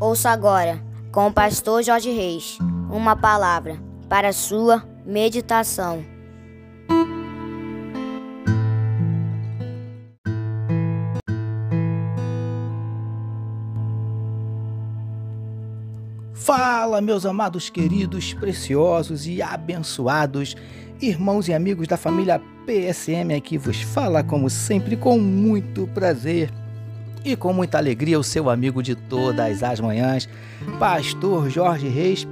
Ouça agora, com o pastor Jorge Reis, uma palavra para sua meditação. Fala, meus amados, queridos, preciosos e abençoados irmãos e amigos da família PSM aqui vos fala como sempre com muito prazer e com muita alegria o seu amigo de todas as manhãs, Pastor Jorge Reis,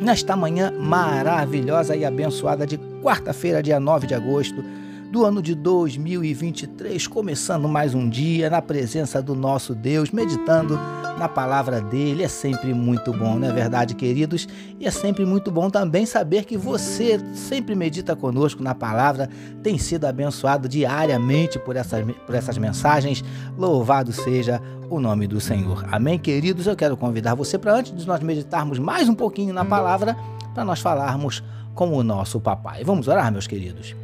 nesta manhã maravilhosa e abençoada de quarta-feira, dia 9 de agosto do ano de 2023, começando mais um dia na presença do nosso Deus, meditando na palavra dele. É sempre muito bom, não é verdade, queridos? E é sempre muito bom também saber que você sempre medita conosco na palavra, tem sido abençoado diariamente por essas, por essas mensagens. Louvado seja o nome do Senhor. Amém, queridos? Eu quero convidar você para, antes de nós meditarmos mais um pouquinho na palavra, para nós falarmos com o nosso papai. Vamos orar, meus queridos?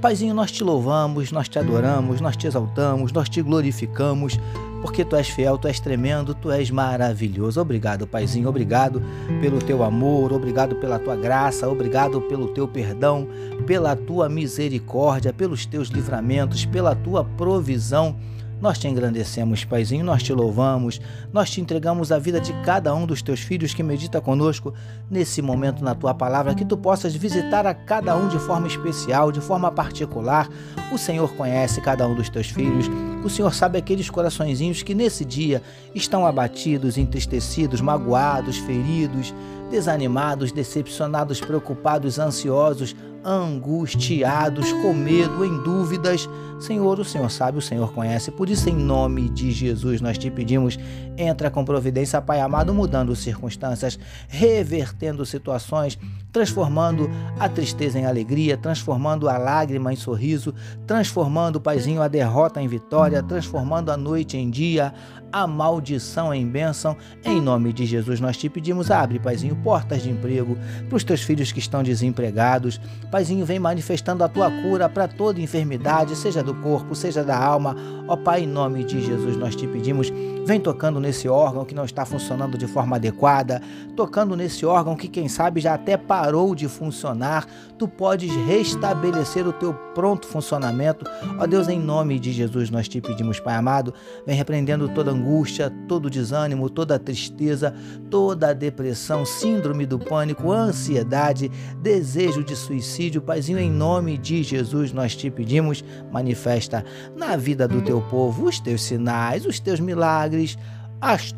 Paizinho, nós te louvamos, nós te adoramos, nós te exaltamos, nós te glorificamos, porque tu és fiel, tu és tremendo, tu és maravilhoso. Obrigado, Paizinho, obrigado pelo teu amor, obrigado pela tua graça, obrigado pelo teu perdão, pela tua misericórdia, pelos teus livramentos, pela tua provisão. Nós te engrandecemos, Paizinho, nós te louvamos, nós te entregamos a vida de cada um dos teus filhos que medita conosco nesse momento na tua palavra, que tu possas visitar a cada um de forma especial, de forma particular. O Senhor conhece cada um dos teus filhos, o Senhor sabe aqueles coraçõezinhos que nesse dia estão abatidos, entristecidos, magoados, feridos, desanimados, decepcionados, preocupados, ansiosos, angustiados, com medo, em dúvidas. Senhor, o Senhor sabe, o Senhor conhece. Por isso, em nome de Jesus, nós te pedimos, entra com providência, Pai amado, mudando circunstâncias, revertendo situações, transformando a tristeza em alegria, transformando a lágrima em sorriso, transformando, Paizinho, a derrota em vitória, transformando a noite em dia, a maldição em bênção. Em nome de Jesus, nós te pedimos, abre, Paizinho, portas de emprego para os teus filhos que estão desempregados. Paizinho, vem manifestando a tua cura para toda enfermidade, seja do corpo, seja da alma. Ó Pai, em nome de Jesus, nós te pedimos, vem tocando nesse órgão que não está funcionando de forma adequada, tocando nesse órgão que, quem sabe, já até parou de funcionar. Tu podes restabelecer o teu pronto funcionamento. Ó Deus, em nome de Jesus, nós te pedimos, Pai amado, vem repreendendo toda angústia, todo desânimo, toda tristeza, toda depressão, síndrome do pânico, ansiedade, desejo de suicídio Paizinho, em nome de Jesus nós te pedimos, manifesta na vida do teu povo os teus sinais, os teus milagres,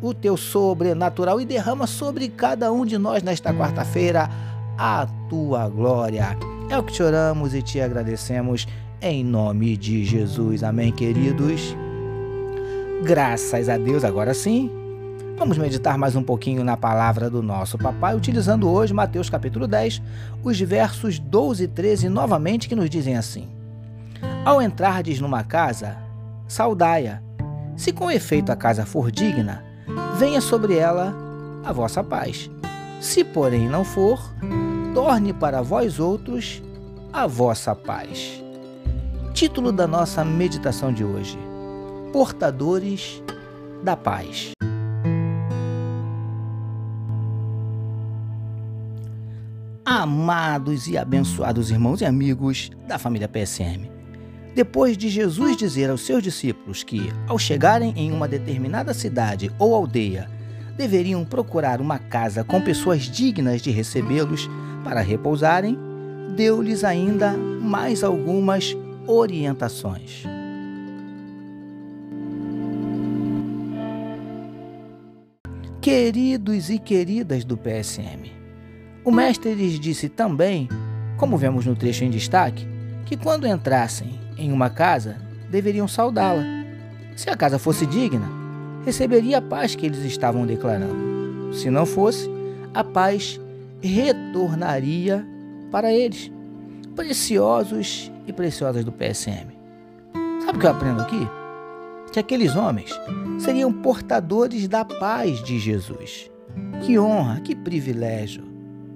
o teu sobrenatural e derrama sobre cada um de nós nesta quarta-feira a tua glória. É o que te oramos e te agradecemos em nome de Jesus. Amém, queridos. Graças a Deus, agora sim. Vamos meditar mais um pouquinho na palavra do nosso papai, utilizando hoje Mateus capítulo 10, os versos 12 e 13 novamente que nos dizem assim: Ao entrardes numa casa, saudai-a. Se com efeito a casa for digna, venha sobre ela a vossa paz. Se, porém, não for, torne para vós outros a vossa paz. Título da nossa meditação de hoje: Portadores da Paz. Amados e abençoados irmãos e amigos da família PSM. Depois de Jesus dizer aos seus discípulos que, ao chegarem em uma determinada cidade ou aldeia, deveriam procurar uma casa com pessoas dignas de recebê-los para repousarem, deu-lhes ainda mais algumas orientações. Queridos e queridas do PSM, o mestre lhes disse também, como vemos no trecho em destaque, que quando entrassem em uma casa, deveriam saudá-la. Se a casa fosse digna, receberia a paz que eles estavam declarando. Se não fosse, a paz retornaria para eles. Preciosos e preciosas do PSM. Sabe o que eu aprendo aqui? Que aqueles homens seriam portadores da paz de Jesus. Que honra, que privilégio!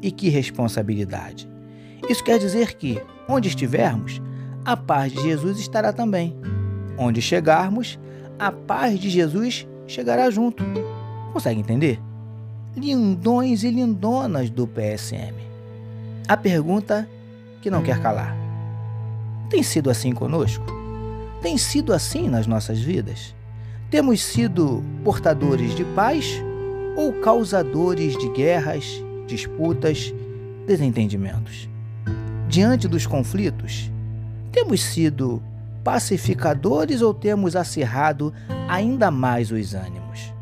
E que responsabilidade! Isso quer dizer que, onde estivermos, a paz de Jesus estará também. Onde chegarmos, a paz de Jesus chegará junto. Consegue entender? Lindões e lindonas do PSM. A pergunta que não quer calar: tem sido assim conosco? Tem sido assim nas nossas vidas? Temos sido portadores de paz ou causadores de guerras, disputas, desentendimentos? Diante dos conflitos, temos sido pacificadores ou temos acirrado ainda mais os ânimos?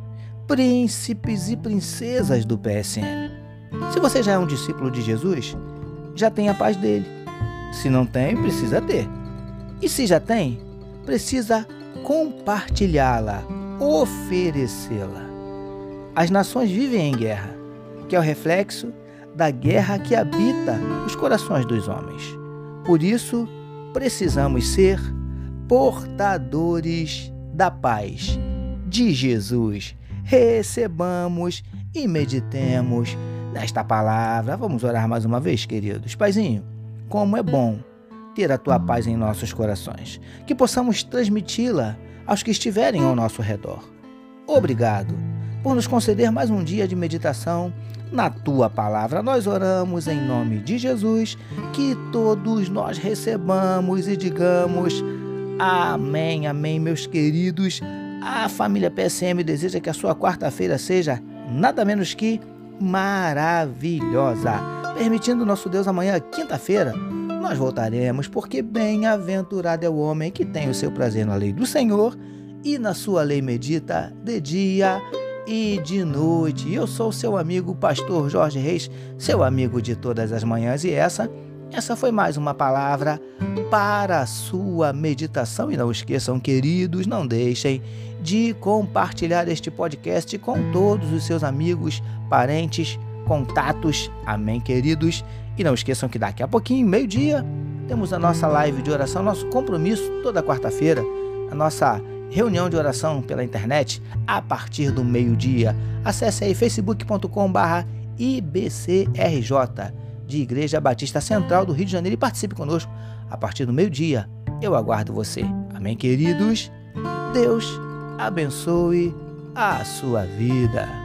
Príncipes e princesas do PSM. Se você já é um discípulo de Jesus, já tem a paz dele. Se não tem, precisa ter. E se já tem, precisa compartilhá-la, oferecê-la. As nações vivem em guerra, que é o reflexo da guerra que habita os corações dos homens. Por isso, precisamos ser portadores da paz de Jesus. Recebamos e meditemos nesta palavra. Vamos orar mais uma vez, queridos. Paizinho, como é bom ter a tua paz em nossos corações, que possamos transmiti-la aos que estiverem ao nosso redor. Obrigado por nos conceder mais um dia de meditação na tua palavra. Nós oramos em nome de Jesus, que todos nós recebamos e digamos amém, amém, meus queridos. A família PSM deseja que a sua quarta-feira seja nada menos que maravilhosa. Permitindo nosso Deus amanhã, quinta-feira, nós voltaremos, porque bem-aventurado é o homem que tem o seu prazer na lei do Senhor e na sua lei medita de dia e de noite. Eu sou seu amigo pastor Jorge Reis, seu amigo de todas as manhãs e essa essa foi mais uma palavra para a sua meditação e não esqueçam, queridos, não deixem de compartilhar este podcast com todos os seus amigos, parentes, contatos. Amém, queridos. E não esqueçam que daqui a pouquinho, meio-dia, temos a nossa live de oração, nosso compromisso toda quarta-feira, a nossa reunião de oração pela internet a partir do meio-dia. Acesse aí facebook.com/ibcrj de Igreja Batista Central do Rio de Janeiro e participe conosco a partir do meio-dia. Eu aguardo você. Amém, queridos. Deus abençoe a sua vida.